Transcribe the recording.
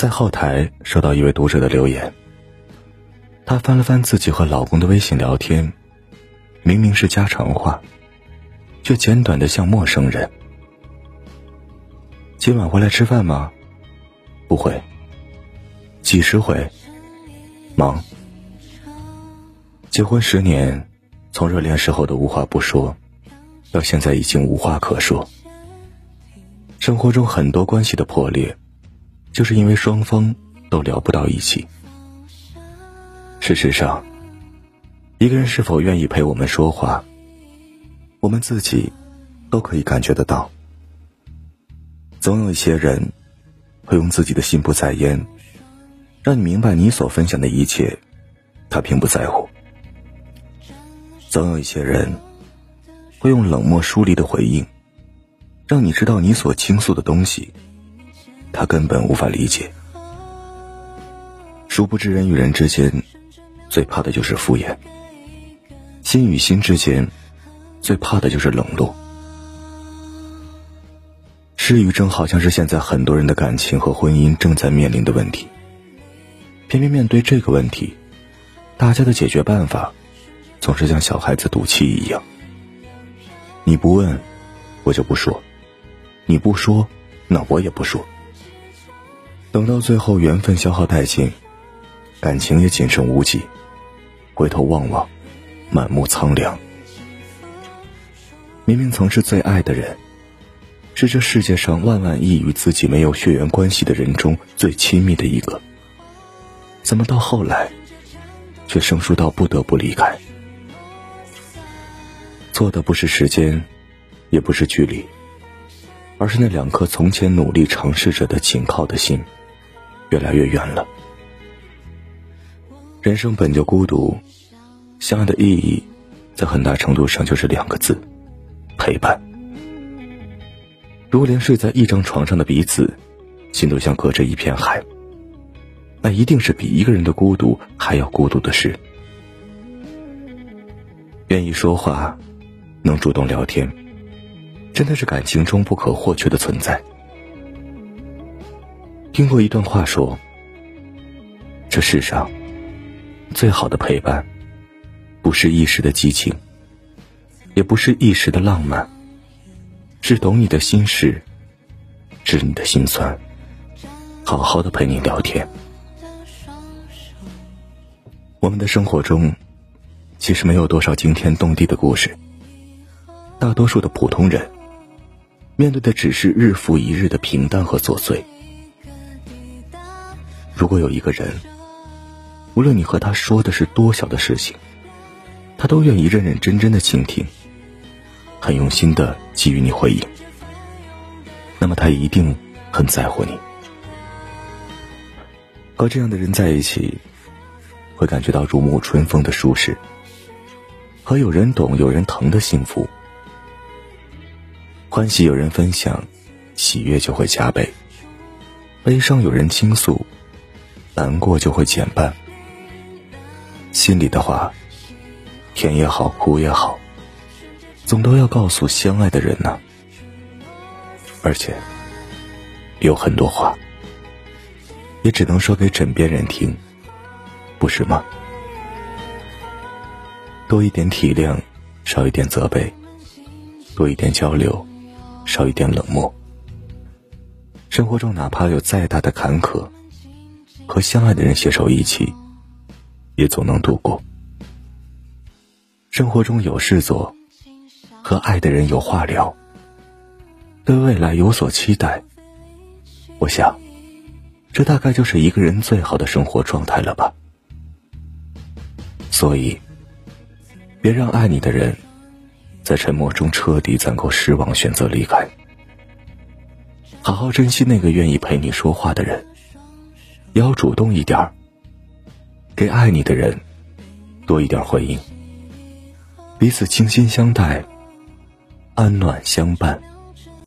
在后台收到一位读者的留言，她翻了翻自己和老公的微信聊天，明明是家常话，却简短的像陌生人。今晚回来吃饭吗？不回。几时回？忙。结婚十年，从热恋时候的无话不说，到现在已经无话可说。生活中很多关系的破裂，就是因为双方都聊不到一起。事实上，一个人是否愿意陪我们说话，我们自己都可以感觉得到。总有一些人，会用自己的心不在焉，让你明白你所分享的一切，他并不在乎。总有一些人，会用冷漠疏离的回应，让你知道你所倾诉的东西，他根本无法理解。殊不知，人与人之间，最怕的就是敷衍；心与心之间，最怕的就是冷落。失语症好像是现在很多人的感情和婚姻正在面临的问题。偏偏面对这个问题，大家的解决办法。总是像小孩子赌气一样，你不问，我就不说；你不说，那我也不说。等到最后缘分消耗殆尽，感情也仅剩无几，回头望望，满目苍凉。明明曾是最爱的人，是这世界上万万亿与自己没有血缘关系的人中最亲密的一个，怎么到后来，却生疏到不得不离开？错的不是时间，也不是距离，而是那两颗从前努力尝试着的紧靠的心，越来越远了。人生本就孤独，相爱的意义，在很大程度上就是两个字：陪伴。如果连睡在一张床上的彼此，心都像隔着一片海，那一定是比一个人的孤独还要孤独的事。愿意说话。能主动聊天，真的是感情中不可或缺的存在。听过一段话说：“这世上最好的陪伴，不是一时的激情，也不是一时的浪漫，是懂你的心事，知你的心酸，好好的陪你聊天。”我们的生活中，其实没有多少惊天动地的故事。大多数的普通人，面对的只是日复一日的平淡和琐碎。如果有一个人，无论你和他说的是多小的事情，他都愿意认认真真的倾听，很用心的给予你回应，那么他一定很在乎你。和这样的人在一起，会感觉到如沐春风的舒适，和有人懂、有人疼的幸福。欢喜有人分享，喜悦就会加倍；悲伤有人倾诉，难过就会减半。心里的话，甜也好，苦也好，总都要告诉相爱的人呢。而且，有很多话，也只能说给枕边人听，不是吗？多一点体谅，少一点责备，多一点交流。少一点冷漠。生活中哪怕有再大的坎坷，和相爱的人携手一起，也总能度过。生活中有事做，和爱的人有话聊，对未来有所期待。我想，这大概就是一个人最好的生活状态了吧。所以，别让爱你的人。在沉默中彻底攒够失望，选择离开。好好珍惜那个愿意陪你说话的人，也要主动一点儿，给爱你的人多一点回应，彼此倾心相待，安暖相伴。